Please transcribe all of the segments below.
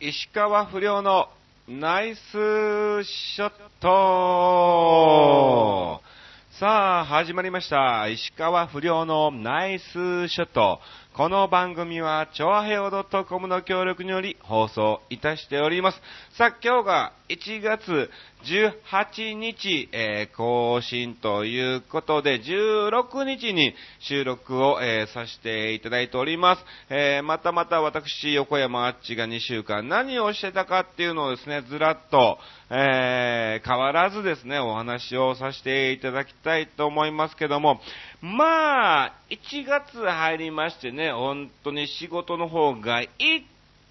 石川不良のナイスショットさあ、始まりました。石川不良のナイスショット。この番組は、チョアヘオ .com の協力により放送いたしております。さあ、今日が1月18日、えー更新ということで、16日に収録を、えーさせていただいております。えーまたまた私、横山あっちが2週間何をしてたかっていうのをですね、ずらっと、え変わらずですね、お話をさせていただきたいと思いますけども、まあ、1月入りましてね、本当に仕事の方が一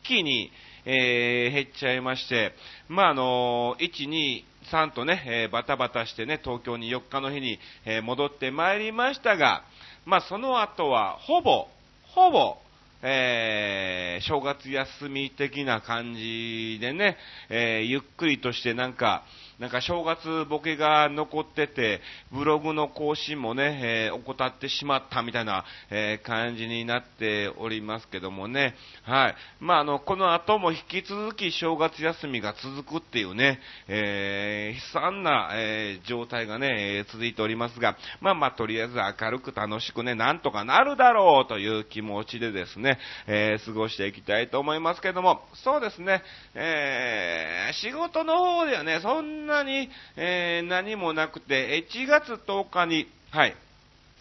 気に、えー減っちゃいまして、まあ、あの1、2、3とね、えーバタバタしてね、東京に4日の日に、えー戻ってまいりましたが、まあ、その後は、ほぼ、ほぼ、えー正月休み的な感じでね、えーゆっくりとしてなんか、なんか正月ボケが残ってて、ブログの更新もね、えー怠ってしまったみたいな、えー感じになっておりますけどもね、はい。まあ、あの、この後も引き続き正月休みが続くっていうね、えー悲惨な、えー状態がね、え続いておりますが、まあまあ、とりあえず明るく楽しくね、なんとかなるだろうという気持ちでですね、えー過ごしていきたいと思いますけども、そうですね、えー仕事の方ではね、そんなに、えー何もなくて、1月10日に、はい、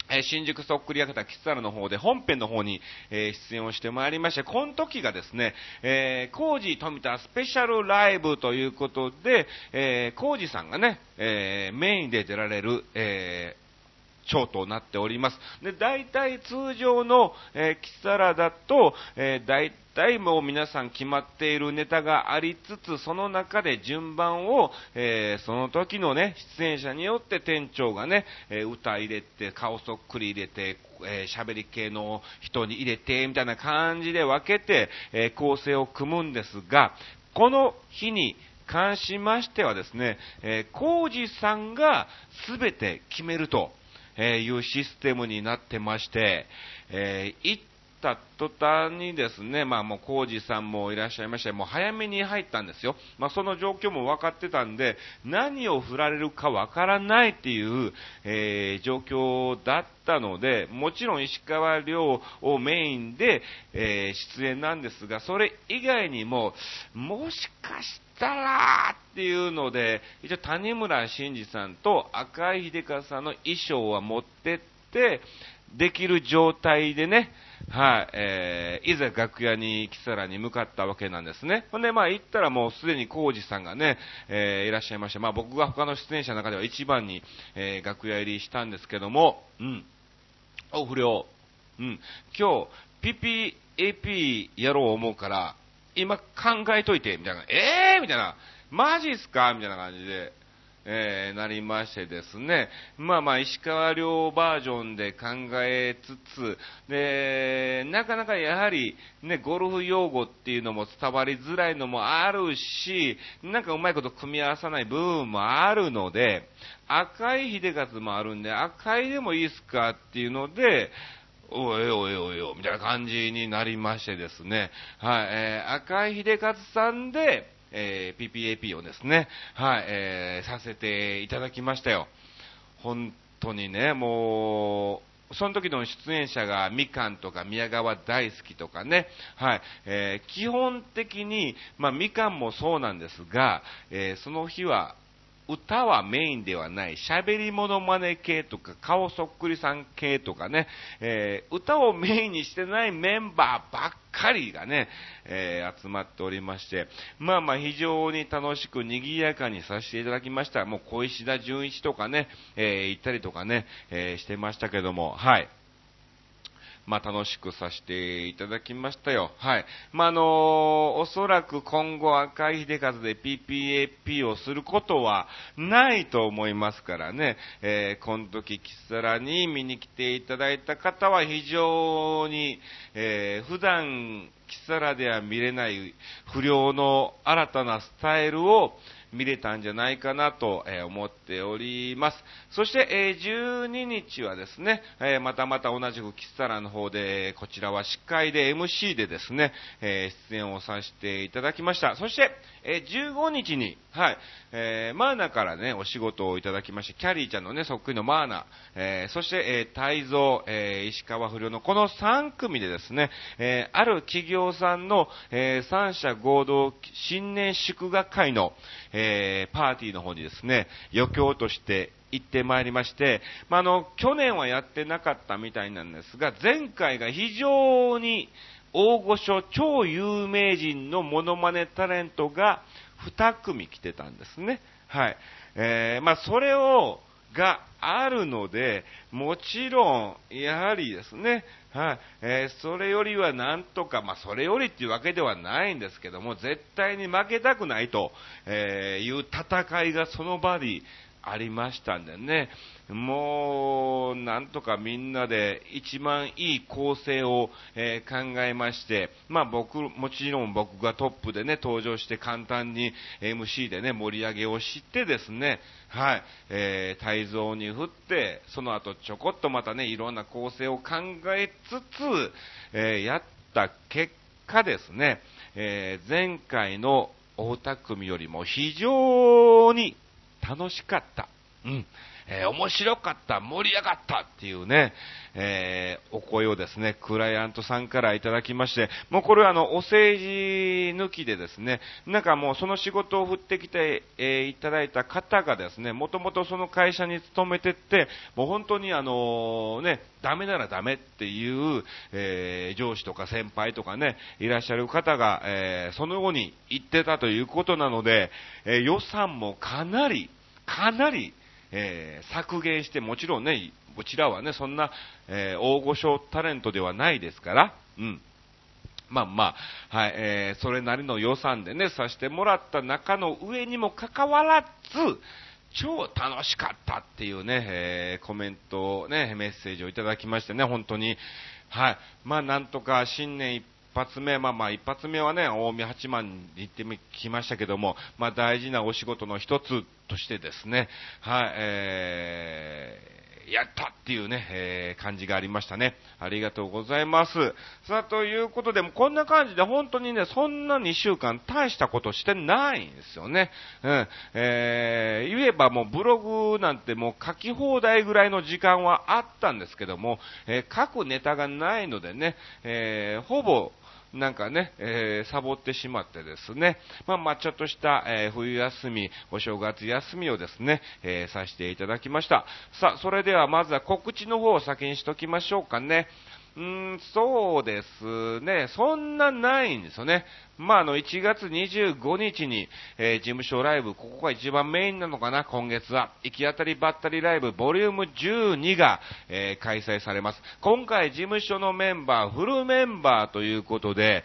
え新宿そっくり館キッサルの方で本編の方に、えー出演をしてまいりまして、この時がですね、えー、コージー富田スペシャルライブということで、えー、コージーさんがね、えーメインで出られる、えー長となっております。で、大体通常の、えーキサラだと、えー大体もう皆さん決まっているネタがありつつ、その中で順番を、えーその時のね、出演者によって店長がね、えー歌入れて、顔そっくり入れて、えー喋り系の人に入れて、みたいな感じで分けて、え構成を組むんですが、この日に関しましてはですね、えー、コさんが全て決めると、えーいうシステムになってまして、えー行った途端にですね、まあもうコージさんもいらっしゃいまして、もう早めに入ったんですよ。まあその状況も分かってたんで、何を振られるか分からないっていう、えー状況だったので、もちろん石川遼をメインで、えー出演なんですが、それ以外にも、もしかしてたらっていうので、一応谷村新司さんと赤井秀和さんの衣装は持ってって、できる状態でね、はい、えーいざ楽屋に来たらに向かったわけなんですね。ほんで、まあ行ったらもうすでに浩二さんがね、えーいらっしゃいまして、まあ僕が他の出演者の中では一番に、えー楽屋入りしたんですけども、うん。お、不良。うん。今日、PPAP やろう思うから、今考えといて、みたいな。えー？みたいな。マジっすか？みたいな感じで。えーなりましてですね、まあまあ、石川遼バージョンで考えつつ、で、なかなかやはり、ね、ゴルフ用語っていうのも伝わりづらいのもあるし、なんかうまいこと組み合わさない部分もあるので、赤い秀勝もあるんで、赤いでもいいっすか？っていうので、おいおいおいお、みたいな感じになりましてですね、はい、えー赤井秀勝さんで、えー PPAP をですね、はい、えーさせていただきましたよ。本当にね、もう、その時の出演者がみかんとか宮川大好きとかね、はい、えー基本的に、まあみかんもそうなんですが、えーその日は歌はメインではない、喋り物真似系とか、顔そっくりさん系とかね、えー歌をメインにしてないメンバーばっかりがね、えー集まっておりまして、まあまあ非常に楽しく賑やかにさせていただきました。もう小石田純一とかね、えー行ったりとかね、えしてましたけども、はい。まあ、楽しくさせていただきましたよ。はい。まあ、あのおそらく今後赤い秀和で PPAP をすることはないと思いますからね、えー、この時、キサラに見に来ていただいた方は非常に、えー、普段、キサラでは見れない不良の新たなスタイルを、見れたんじゃないかなと、え思っております。そして、え12日はですね、えまたまた同じくキスタラの方で、こちらは司会で MC でですね、え出演をさせていただきました。そして、え15日に、はい、えマーナからね、お仕事をいただきまして、キャリーちゃんのね、そっくりのマーナ、えそして、え泰造、え石川不良のこの3組でですね、えある企業さんの、え三者合同新年祝賀会の、えパーティーの方にですね、余興として行ってまいりまして、まあ、の、去年はやってなかったみたいなんですが、前回が非常に大御所、超有名人のモノマネタレントが2組来てたんですね。はい。えー、まあ、それを、があるので、もちろん、やはりですね、はい、えー、それよりはなんとか、まあ、それよりっていうわけではないんですけども、絶対に負けたくないと、えいう戦いがその場にありましたんでね、もう、なんとかみんなで一番いい構成を、えー、考えまして、まあ僕、もちろん僕がトップでね、登場して簡単に MC でね、盛り上げをしてですね、はい、えー、泰造に振って、その後ちょこっとまたね、いろんな構成を考えつつ、えー、やった結果ですね、えー、前回の大田組よりも非常に楽しかった。うん。えー、面白かった、盛り上がったっていうね、えー、お声をですね、クライアントさんからいただきまして、もうこれはあの、お政治抜きでですね、なんかもうその仕事を振ってきて、えー、いただいた方がですね、もともとその会社に勤めてって、もう本当にあのね、ダメならダメっていう、えー、上司とか先輩とかね、いらっしゃる方が、えー、そのように言ってたということなので、えー、予算もかなり、かなり、えー、削減して、もちろんね、こちらはね、そんな、えー、大御所タレントではないですから、うん。まあまあ、はい、えー、それなりの予算でね、させてもらった中の上にもかかわらず、超楽しかったっていうね、えー、コメントをね、メッセージをいただきましてね、本当に、はい、まあなんとか新年一発目、まあまあ一発目はね、近江八幡に行ってきましたけども、まあ大事なお仕事の一つとしてですね、はい、えー、やったっていうね、えー、感じがありましたね。ありがとうございます。さあ、ということで、こんな感じで本当にね、そんな2週間大したことしてないんですよね。うん。えー、言えばもうブログなんてもう書き放題ぐらいの時間はあったんですけども、えー、書くネタがないのでね、えー、ほぼ、なんかね、えー、サボってしまってですね、まあ、まあ、ちょっとした、えー、冬休み、お正月休みをですね、えー、させていただきました。さあ、それではまずは告知の方を先にしときましょうかね。うん、そうですね。そんなないんですよね。まあ、あの、1月25日に、えー、事務所ライブ、ここが一番メインなのかな、今月は。行き当たりばったりライブ、ボリューム12が、えー、開催されます。今回、事務所のメンバー、フルメンバーということで、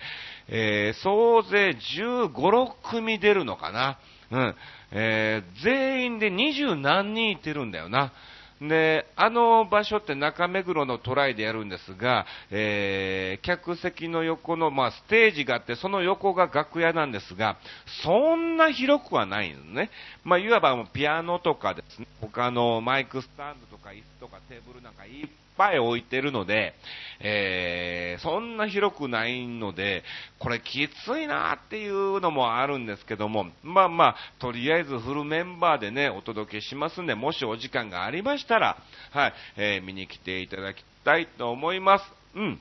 えー、総勢15、6組出るのかな。うん。え、全員で20何人いてるんだよな。で、あの場所って中目黒のトライでやるんですが、えー、客席の横の、まあ、ステージがあって、その横が楽屋なんですが、そんな広くはないんですね。まあ、いわばピアノとかですね、他のマイクスタンドとか椅子とかテーブルなんかいっぱい置いてるので、えー、そんな広くないので、これきついなっていうのもあるんですけども、まあまあ、とりあえずフルメンバーでね、お届けしますんで、もしお時間がありましたら、はい、えー、見に来ていただきたいと思います。うん。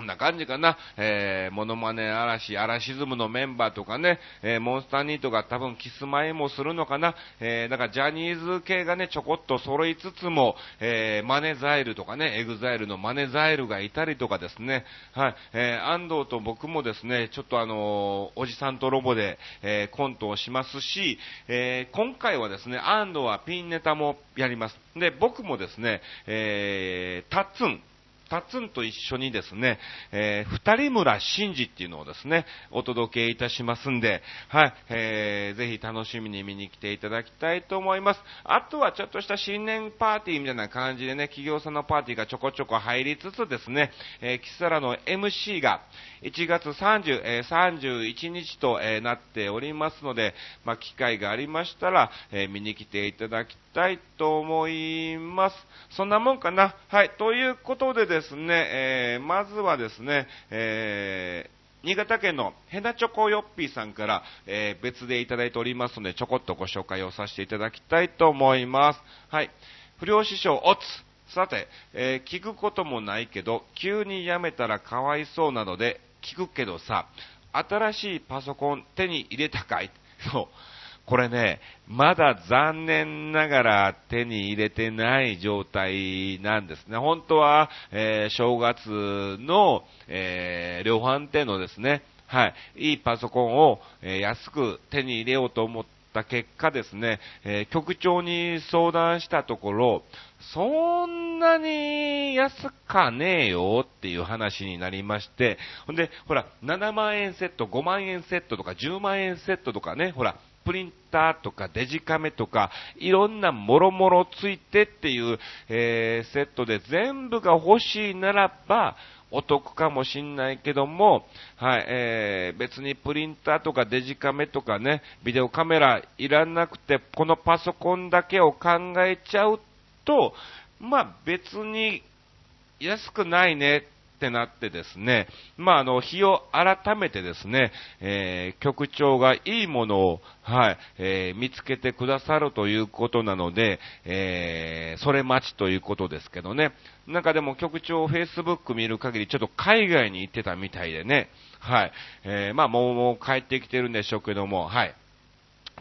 こんな感じかな。えー、モノマネ嵐、アラシズムのメンバーとかね、えー、モンスターニートが多分キスマイもするのかな。えー、だからジャニーズ系がね、ちょこっと揃いつつも、えー、マネザイルとかね、エグザイルのマネザイルがいたりとかですね、はい、えー、安藤と僕もですね、ちょっとあのー、おじさんとロボで、えー、コントをしますし、えー、今回はですね、安藤はピンネタもやります。で、僕もですね、えー、タッツン、タツンと一緒にですね、えー、二人村真治っていうのをですね、お届けいたしますんで、はい、えー、ぜひ楽しみに見に来ていただきたいと思います。あとはちょっとした新年パーティーみたいな感じでね、企業さんのパーティーがちょこちょこ入りつつですね、えー、キサラの MC が1月30、えー、31日と、えー、なっておりますので、まあ、機会がありましたら、えー、見に来ていただきたいたいと思います。そんなもんかな。はい。ということでですね、えー、まずはですね、えー、新潟県のヘナチョコヨッピーさんから、えー、別でいただいておりますので、ちょこっとご紹介をさせていただきたいと思います。はい。不良師匠、おつ。さて、えー、聞くこともないけど、急に辞めたらかわいそうなので、聞くけどさ、新しいパソコン手に入れたかいそう。これね、まだ残念ながら手に入れてない状態なんですね。本当は、えー、正月の、えー、量販店のですね、はい、いいパソコンを、えー、安く手に入れようと思った結果ですね、えー、局長に相談したところ、そんなに安かねえよっていう話になりまして、ほんで、ほら、7万円セット、5万円セットとか10万円セットとかね、ほら、プリンターとかデジカメとか、いろんなもろもろついてっていう、えー、セットで全部が欲しいならば、お得かもしんないけども、はい、えー、別にプリンターとかデジカメとかね、ビデオカメラいらなくて、このパソコンだけを考えちゃうと、まあ別に安くないねってなってですね、まあ、あの、日を改めてですね、えー、局長がいいものを、はい、えー、見つけてくださるということなので、えー、それ待ちということですけどね。なんかでも局長、Facebook 見る限り、ちょっと海外に行ってたみたいでね、はい、えー、まあ、もう、もう帰ってきてるんでしょうけども、はい。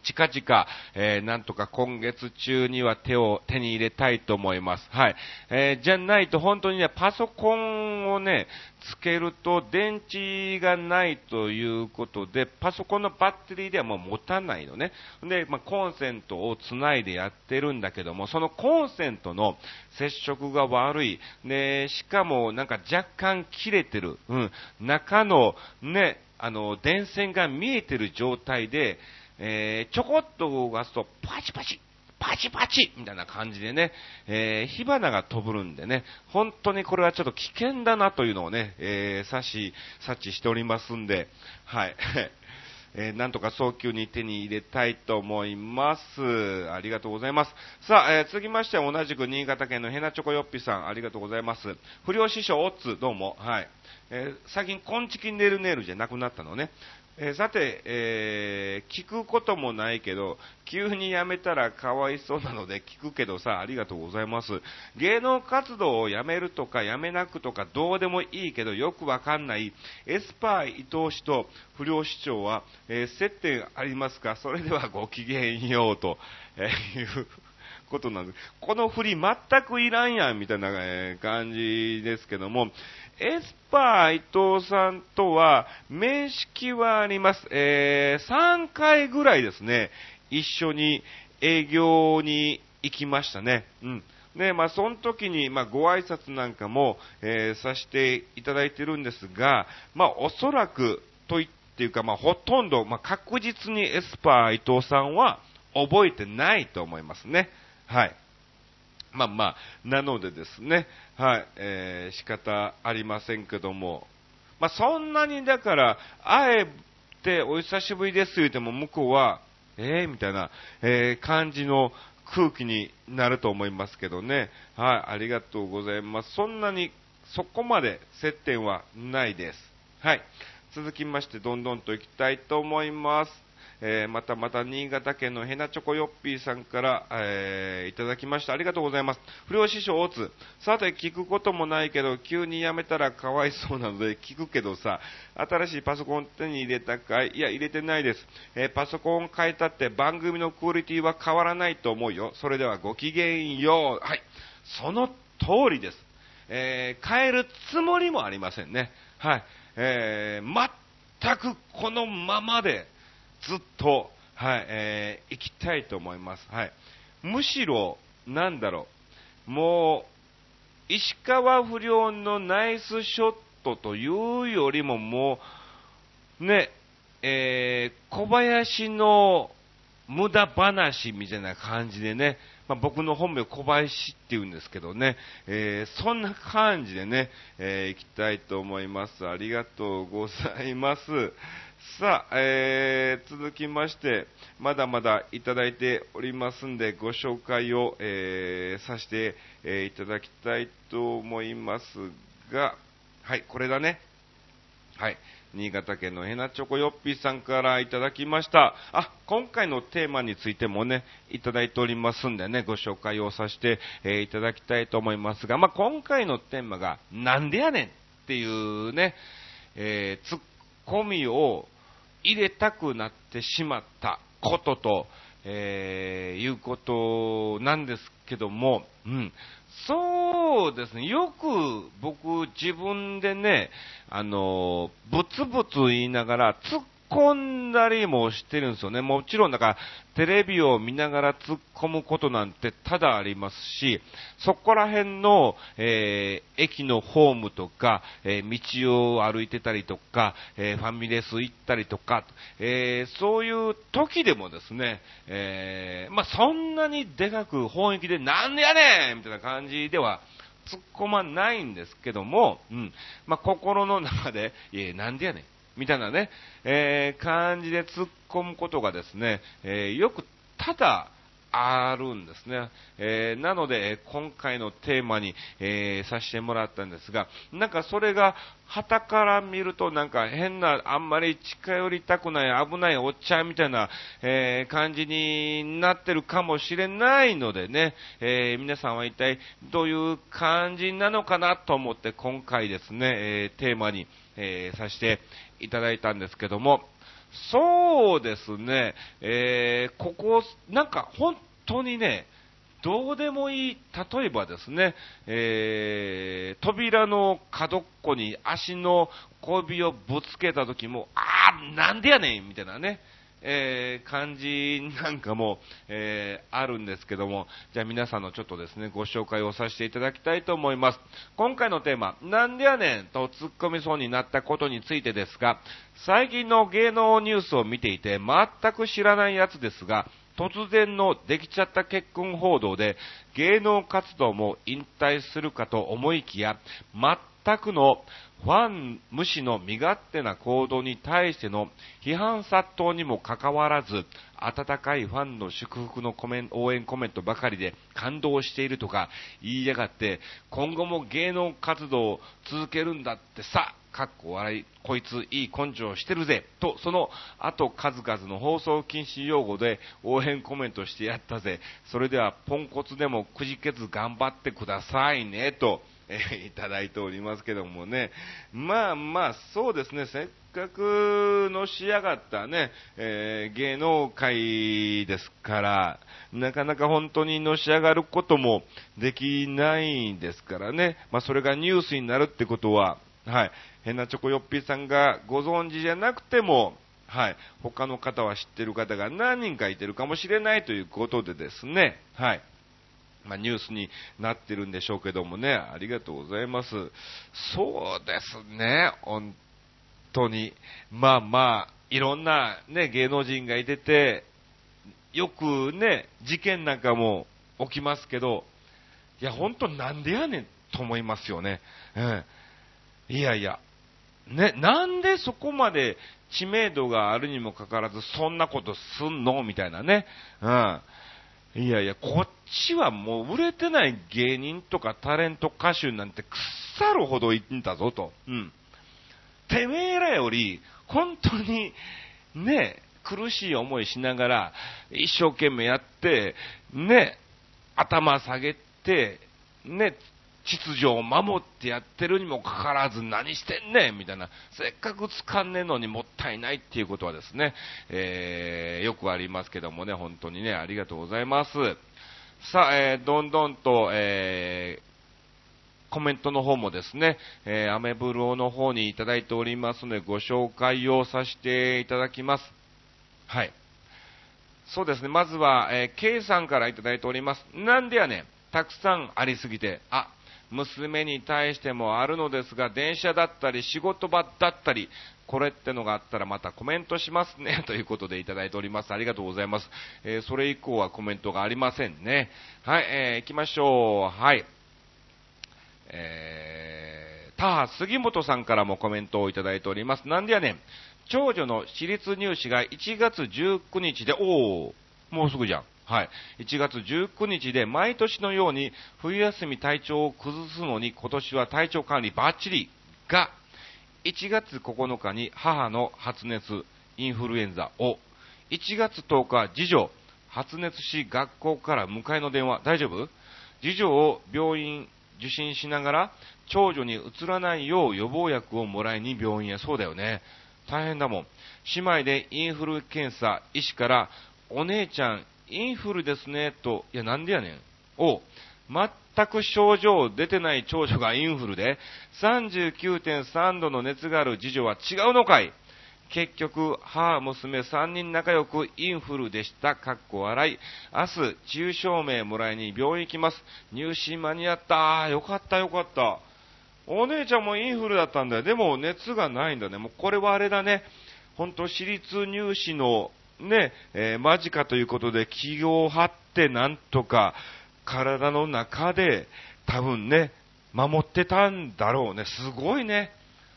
近々、えー、なんとか今月中には手を、手に入れたいと思います。はい。えー、じゃないと本当にね、パソコンをね、つけると電池がないということで、パソコンのバッテリーではもう持たないのね。で、まあ、コンセントをつないでやってるんだけども、そのコンセントの接触が悪い。で、しかもなんか若干切れてる。うん。中のね、あの、電線が見えてる状態で、えー、ちょこっと動かすと、パチパチ、パチパチみたいな感じでね、えー、火花が飛ぶるんでね、本当にこれはちょっと危険だなというのをね、えー、察し、察知しておりますんで、はい。えー、なんとか早急に手に入れたいと思います。ありがとうございます。さあ、えー、続きましては同じく新潟県のヘナチョコヨッピさん、ありがとうございます。不良師匠オッツ、どうも。はい。えー、最近、コンチキネルネルじゃなくなったのね。えー、さて、えー、聞くこともないけど、急に辞めたらかわいそうなので聞くけどさ、ありがとうございます。芸能活動を辞めるとか辞めなくとかどうでもいいけどよくわかんないエスパー伊藤氏と不良市長は、えー、接点ありますか？それではごきげんようと、えいうことなんです。この振り全くいらんやんみたいな感じですけども、エスパー伊藤さんとは面識はあります。えー、3回ぐらいですね、一緒に営業に行きましたね。うん。で、まあ、その時に、まあ、ご挨拶なんかも、えー、させていただいてるんですが、まあ、おそらく、と言っていうか、まあ、ほとんど、まあ、確実にエスパー伊藤さんは覚えてないと思いますね。はい。まあまあ、なのでですね、はい、えー、仕方ありませんけども、まあそんなにだから、あえてお久しぶりです言うても向こうは、えー、みたいな、えー、感じの空気になると思いますけどね。はい、ありがとうございます。そんなに、そこまで接点はないです。はい。続きまして、どんどんと行きたいと思います。えー、またまた新潟県のヘナチョコヨッピーさんから、えー、いただきました。ありがとうございます。不良師匠、大津。さて、聞くこともないけど、急に辞めたらかわいそうなので聞くけどさ、新しいパソコン手に入れたかい？いや、入れてないです。えー、パソコン変えたって番組のクオリティは変わらないと思うよ。それではごきげんよう。はい。その通りです。えー、変えるつもりもありませんね。はい。えー、全くこのままで、ずっと、はい、えー、行きたいと思います。はい。むしろ、なんだろう、もう、石川不良のナイスショットというよりももう、ね、えー、小林の無駄話みたいな感じでね、まあ、僕の本名小林って言うんですけどね、えー、そんな感じでね、えー、行きたいと思います。ありがとうございます。さあ、えー、続きまして、まだまだいただいておりますんで、ご紹介を、えー、させて、えー、いただきたいと思いますが、はい、これだね。はい。新潟県のヘナチョコヨッピーさんからいただきました。あ、今回のテーマについてもね、いただいておりますんでね、ご紹介をさせて、えー、いただきたいと思いますが、まあ、今回のテーマが、なんでやねんっていうね、えー、ツッコミを入れたくなってしまったことと、えー、いうことなんですけども、うん。そうですね。よく僕自分でね、あの、ブツブツ言いながら突っ込んだりもしてるんですよね。もちろん、だから、テレビを見ながら突っ込むことなんて多々ありますし、そこら辺の、えー、駅のホームとか、えー、道を歩いてたりとか、えー、ファミレス行ったりとか、えそういう時でもですね、えまあ、そんなにでかく本域でなんでやねんみたいな感じでは、突っ込まないんですけども、うん。まあ、心の中で、いや、なんでやねん。みたいなね、えー、感じで突っ込むことがですね、えー、よくただあるんですね。えー、なので、今回のテーマに、えー、させてもらったんですが、なんかそれが、旗から見るとなんか変な、あんまり近寄りたくない危ないおっちゃんみたいな、えー、感じになってるかもしれないのでね、え皆さんは一体どういう感じなのかなと思って今回ですね、えテーマに、えさせていただいたんですけども、そうですね、えー、ここ、なんか本当にね、どうでもいい、例えばですね、えー、扉の角っこに足の小指をぶつけた時も、あー、なんでやねんみたいなね、えー、感じなんかも、えー、あるんですけども、じゃあ皆さんのちょっとですね、ご紹介をさせていただきたいと思います。今回のテーマ、なんでやねんと突っ込みそうになったことについてですが、最近の芸能ニュースを見ていて全く知らないやつですが、突然のできちゃった結婚報道で芸能活動も引退するかと思いきや、全くのファン無視の身勝手な行動に対しての批判殺到にもかかわらず、温かいファンの祝福のコメン応援コメントばかりで感動しているとか言いやがって、今後も芸能活動を続けるんだってさ、かっこ笑い、こいついい根性してるぜ、と、その後数々の放送禁止用語で応援コメントしてやったぜ、それではポンコツでもくじけず頑張ってくださいね、と、えいただいておりますけどもね。まあまあ、そうですね。せっかくのし上がったね、えー、芸能界ですから、なかなか本当にのし上がることもできないですからね。まあそれがニュースになるってことは、はい。変なチョコヨッピーさんがご存知じゃなくても、はい。他の方は知ってる方が何人かいてるかもしれないということでですね、はい。まあ、ニュースになってるんでしょうけどもね、ありがとうございます。そうですね、本当に。まあまあ、いろんなね、芸能人がいてて、よくね、事件なんかも起きますけど、いや、本当なんでやねんと思いますよね。うん。いやいや、ね、なんでそこまで知名度があるにもかかわらず、そんなことすんの？みたいなね。うん。いやいや、こっちはもう売れてない芸人とかタレント歌手なんて腐るほどいんだぞと。うん。てめえらより、本当に、ね、苦しい思いしながら、一生懸命やって、ね、頭下げて、ね、秩序を守ってやってるにもかかわらず何してんねんみたいな、せっかく掴んねんのにもったいないっていうことはですね、えー、よくありますけどもね、本当にね、ありがとうございます。さあ、えー、どんどんと、えー、コメントの方もですね、えー、アメブロの方にいただいておりますので、ご紹介をさせていただきます。はい。そうですね、まずは、えー、K さんからいただいております。なんでやねん、たくさんありすぎて、あ、娘に対してもあるのですが、電車だったり仕事場だったり、これってのがあったらまたコメントしますね、ということでいただいております。ありがとうございます。えー、それ以降はコメントがありませんね。はい、えー、行きましょう。はい。えー、他杉本さんからもコメントをいただいております。なんでやねん。長女の私立入試が1月19日で、おー、もうすぐじゃん。はい。1月19日で毎年のように冬休み体調を崩すのに今年は体調管理バッチリが、1月9日に母の発熱、インフルエンザを、1月10日次女、発熱し学校から迎えの電話、大丈夫？次女を病院受診しながら、長女にうつらないよう予防薬をもらいに病院へ。そうだよね。大変だもん。姉妹でインフル検査、医師から、お姉ちゃん、インフルですね、と、いや、なんでやねん。を、全く症状出てない長女がインフルで、39.3度の熱がある次女は違うのかい結局、母、娘3人仲良くインフルでした。かっこ笑い。明日、治癒証明もらいに病院行きます。入試間に合った。よかったよかった。お姉ちゃんもインフルだったんだよ。でも熱がないんだね。もうこれはあれだね。ほんと私立入試のね、えー、間近ということで気を張ってなんとか体の中で多分ね、守ってたんだろうね。すごいね。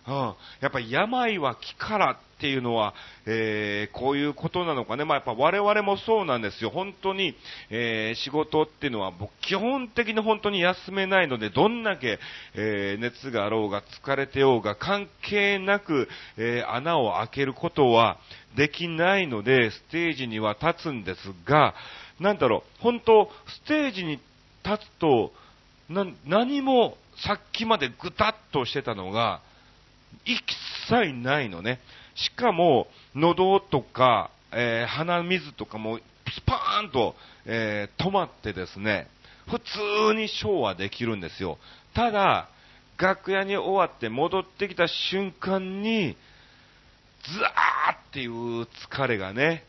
うん。やっぱ病は気からっていうのは、えー、こういうことなのかね。まあ、やっぱ我々もそうなんですよ。本当に、えー、仕事っていうのは、僕、基本的に本当に休めないので、どんだけ、えー、熱があろうが、疲れてようが、関係なく、え穴を開けることはできないので、ステージには立つんですが、なんだろう、本当、ステージに立つと、何もさっきまでぐたっとしてたのが、一切ないのね。しかも、喉とか、えー、鼻水とかもスパーンと、えー、止まってですね、普通にショーはできるんですよ。ただ、楽屋に終わって戻ってきた瞬間に、ずーっていう疲れがね、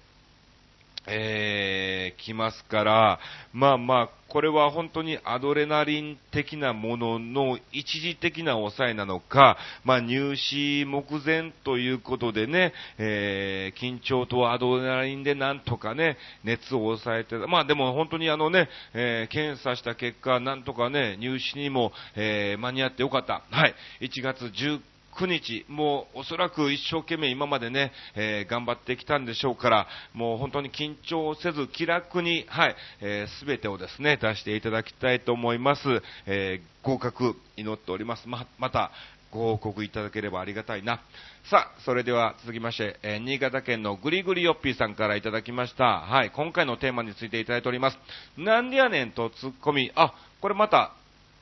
えー、来ますから、まあまあ、これは本当にアドレナリン的なものの一時的な抑えなのか、まあ入試目前ということでね、えー、緊張とアドレナリンでなんとかね、熱を抑えて、まあでも本当にあのね、えー、検査した結果、なんとかね、入試にも、えー、間に合ってよかった。はい。1月19 9日、もうおそらく一生懸命今までね、えー、頑張ってきたんでしょうから、もう本当に緊張せず気楽に、はい、えー、全てをですね、出していただきたいと思います。えー、合格祈っております。ま、また、ご報告いただければありがたいな。さあ、それでは続きまして、えー、新潟県のぐりぐりよっぴーさんからいただきました。はい、今回のテーマについていただいております。なんでやねんとツッコミ。あ、これまた、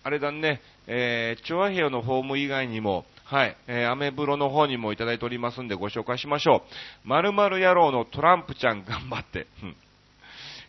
あれだね、えー、チョアヘヨのホーム以外にも、はい、えー、アメブロの方にもいただいておりますんでご紹介しましょう。〇〇野郎のトランプちゃん頑張って。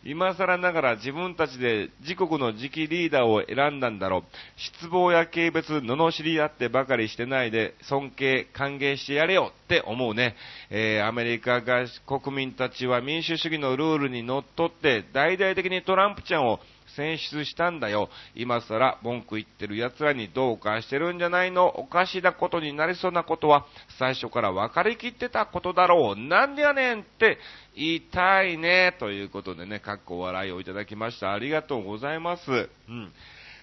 今更ながら自分たちで自国の次期リーダーを選んだんだろう。失望や軽蔑、罵り合ってばかりしてないで、尊敬、歓迎してやれよって思うね。えー、アメリカが国民たちは民主主義のルールにのっとって、大々的にトランプちゃんを選出したんだよ。今更文句言ってる奴らにどうかしてるんじゃないのおかしなことになりそうなことは最初から分かりきってたことだろう。なんでやねんって言いたいね。ということでね、かっこ笑いをいただきました。ありがとうございます。うん。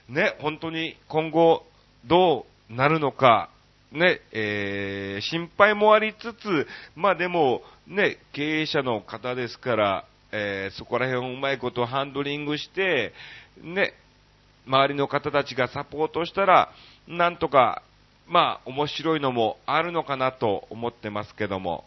ね、本当に今後どうなるのか、ね、えー、心配もありつつ、まあでも、ね、経営者の方ですから、えー、そこら辺をうまいことハンドリングして、ね、周りの方たちがサポートしたら、なんとか、まあ、面白いのもあるのかなと思ってますけども。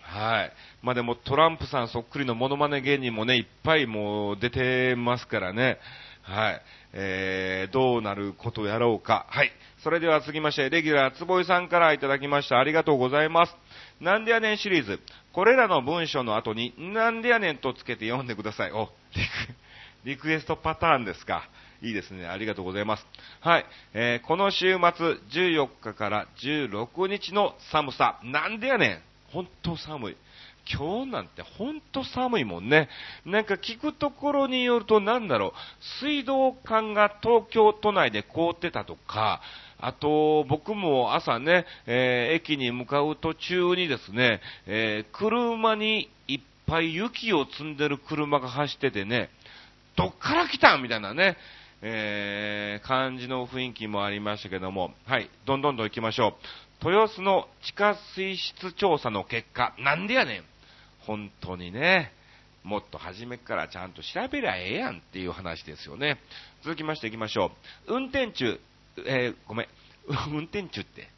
はい。まあでもトランプさんそっくりのモノマネ芸人もね、いっぱいもう出てますからね。はい。えー、どうなることやろうか。はい。それでは続きまして、レギュラー坪井さんからいただきました。ありがとうございます。なんでやねんシリーズ。これらの文章の後に、なんでやねんとつけて読んでください。お、リクエストパターンですか。いいですね。ありがとうございます。はい。えー、この週末、14日から16日の寒さ。なんでやねん。本当寒い。今日なんて本当寒いもんね。なんか聞くところによるとなんだろう、水道管が東京都内で凍ってたとか、あと、僕も朝ね、えー、駅に向かう途中にですね、えー、車にいっぱい雪を積んでる車が走っててね、どっから来たみたいなね、えー、感じの雰囲気もありましたけども、はい、どんどんと行きましょう。豊洲の地下水質調査の結果、なんでやねん。本当にね、もっと初めからちゃんと調べりゃええやんっていう話ですよね。続きまして行きましょう。運転中、えー、ごめん、運転中って。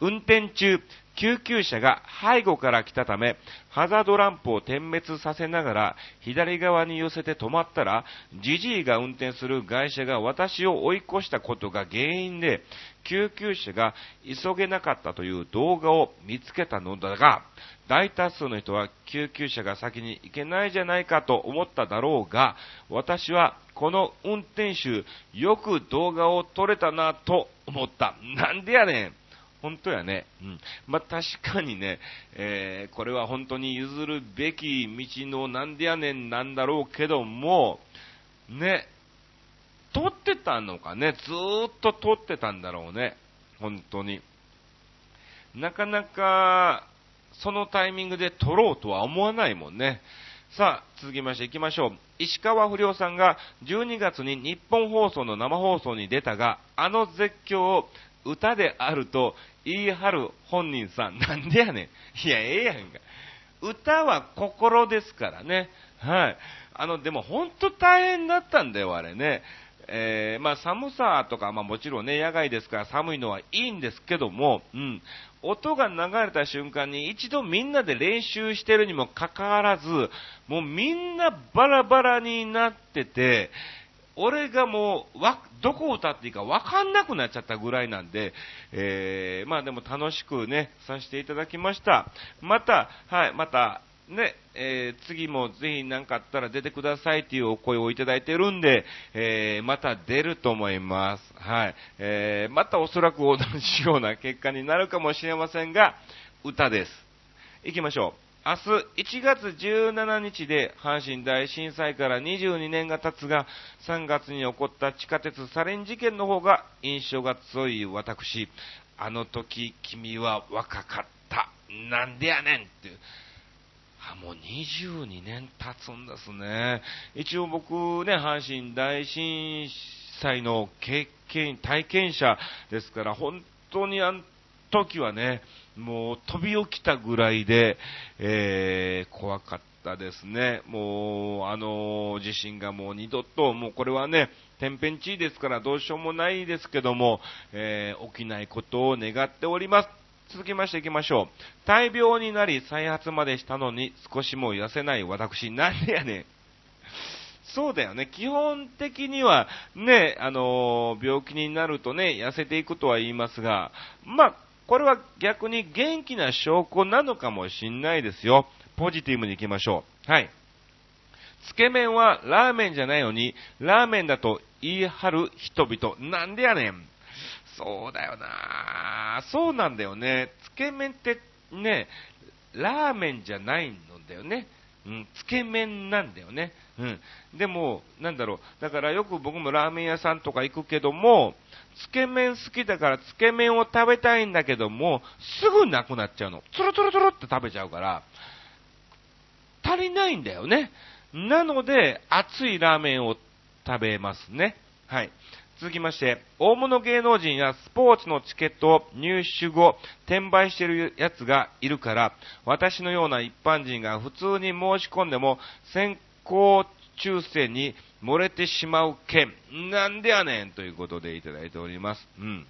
運転中、救急車が背後から来たため、ハザードランプを点滅させながら、左側に寄せて止まったら、じじいが運転する会社が私を追い越したことが原因で、救急車が急げなかったという動画を見つけたのだが、大多数の人は救急車が先に行けないじゃないかと思っただろうが、私はこの運転手、よく動画を撮れたなと思った。なんでやねん。本当やね。うん。まあ、確かにね、えー、これは本当に譲るべき道のなんでやねんなんだろうけども、ね、撮ってたのかね、ずーっと撮ってたんだろうね。本当に。なかなか、そのタイミングで撮ろうとは思わないもんね。さあ、続きまして行きましょう。石川不良さんが12月に日本放送の生放送に出たが、あの絶叫を歌であると言い張る本人さん、なんでやねん。いや、ええやんか。歌は心ですからね。はい。あの、でも本当大変だったんだよ、あれね。えー、まあ寒さとか、まあもちろんね、野外ですから寒いのはいいんですけども、うん。音が流れた瞬間に一度みんなで練習してるにもかかわらず、もうみんなバラバラになってて、俺がもう、わ、どこを歌っていいかわかんなくなっちゃったぐらいなんで、えー、まあでも楽しくね、させていただきました。また、はい、また、ね、えー、次もぜひ何かあったら出てくださいっていうお声をいただいているんで、えー、また出ると思います。はい。えー、またおそらく同じような結果になるかもしれませんが、歌です。行きましょう。明日1月17日で阪神大震災から22年が経つが、3月に起こった地下鉄サリン事件の方が印象が強い私、あの時君は若かった。なんでやねんっていう。あ、もう22年経つんですね。一応僕ね、阪神大震災の経験、体験者ですから、本当にあの時はね、もう飛び起きたぐらいで、えー、怖かったですね。もう、あの地震がもう二度と、もうこれはね、天変地異ですからどうしようもないですけども、えー、起きないことを願っております。続きまして行きましょう。大病になり再発までしたのに少しも痩せない私、なんでやねん。そうだよね。基本的には、ね、あのー、病気になるとね、痩せていくとは言いますが、まあ、これは逆に元気な証拠なのかもしんないですよ。ポジティブに行きましょう。はい。つけ麺はラーメンじゃないのに、ラーメンだと言い張る人々。なんでやねん。そうだよなそうなんだよね。つけ麺ってね、ラーメンじゃないんだよね。うん、つけ麺なんだよね。うん。でも、なんだろう。だからよく僕もラーメン屋さんとか行くけども、つけ麺好きだからつけ麺を食べたいんだけども、すぐなくなっちゃうの。つるつるつるって食べちゃうから、足りないんだよね。なので、熱いラーメンを食べますね。はい。続きまして、大物芸能人やスポーツのチケットを入手後、転売してるやつがいるから、私のような一般人が普通に申し込んでも、先行抽選に漏れてしまう件、なんでやねんということでいただいております。うん。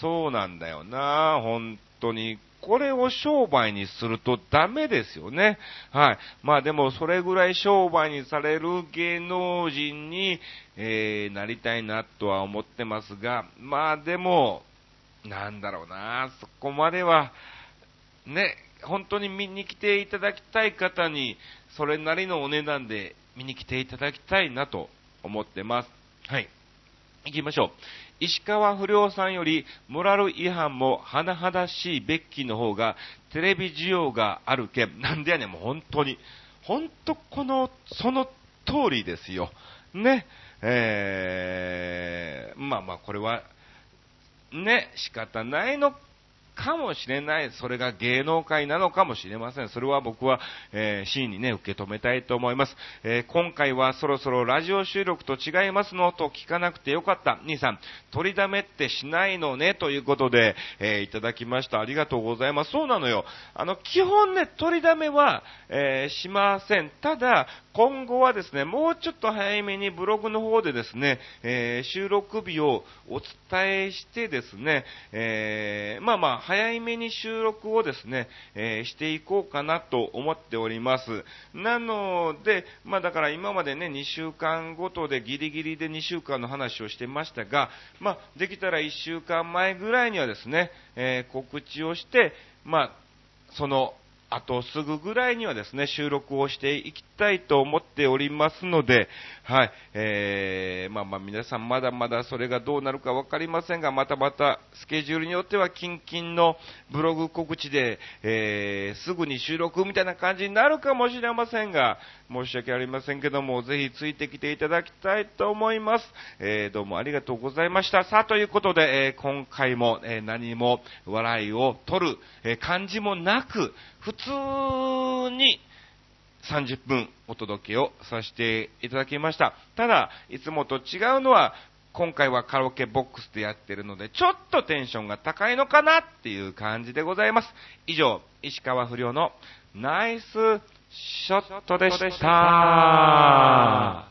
そうなんだよな、本当に。これを商売にするとダメですよね。はい。まあでもそれぐらい商売にされる芸能人に、えー、なりたいなとは思ってますが、まあでも、なんだろうな、そこまでは、ね、本当に見に来ていただきたい方に、それなりのお値段で見に来ていただきたいなと思ってます。はい。行きましょう。石川不良さんより、モラル違反も甚だしいベッキーの方が、テレビ需要があるけん。なんでやねん、もう本当に。本当この、その通りですよ。ね。えー、まあまあ、これは、ね、仕方ないのかもしれない。それが芸能界なのかもしれません。それは僕は、えー、真にね、受け止めたいと思います。えー、今回はそろそろラジオ収録と違いますのと聞かなくてよかった。兄さん、取りだめってしないのね、ということで、えー、いただきました。ありがとうございます。そうなのよ。あの、基本ね、取りだめは、えしません。ただ、今後はですね、もうちょっと早めにブログの方でですね、え収録日をお伝えしてですね、えまあまあ、早めに収録をですね、えー、していこうかなと思っております。なので、まあだから今までね、2週間ごとでギリギリで2週間の話をしてましたが、まあできたら1週間前ぐらいにはですね、え、告知をして、まあそのあとすぐぐらいにはですね、収録をしていきたいと思っておりますので、はい、えー、まあまあ皆さんまだまだそれがどうなるかわかりませんが、またまたスケジュールによってはキンキンのブログ告知で、えー、すぐに収録みたいな感じになるかもしれませんが、申し訳ありませんけども、ぜひついてきていただきたいと思います。えー、どうもありがとうございました。さあ、ということで、えー、今回も、えー、何も笑いを取る、え感じもなく、普通に30分お届けをさせていただきました。ただ、いつもと違うのは、今回はカラオケボックスでやってるので、ちょっとテンションが高いのかなっていう感じでございます。以上、石川不良のナイスショットでした。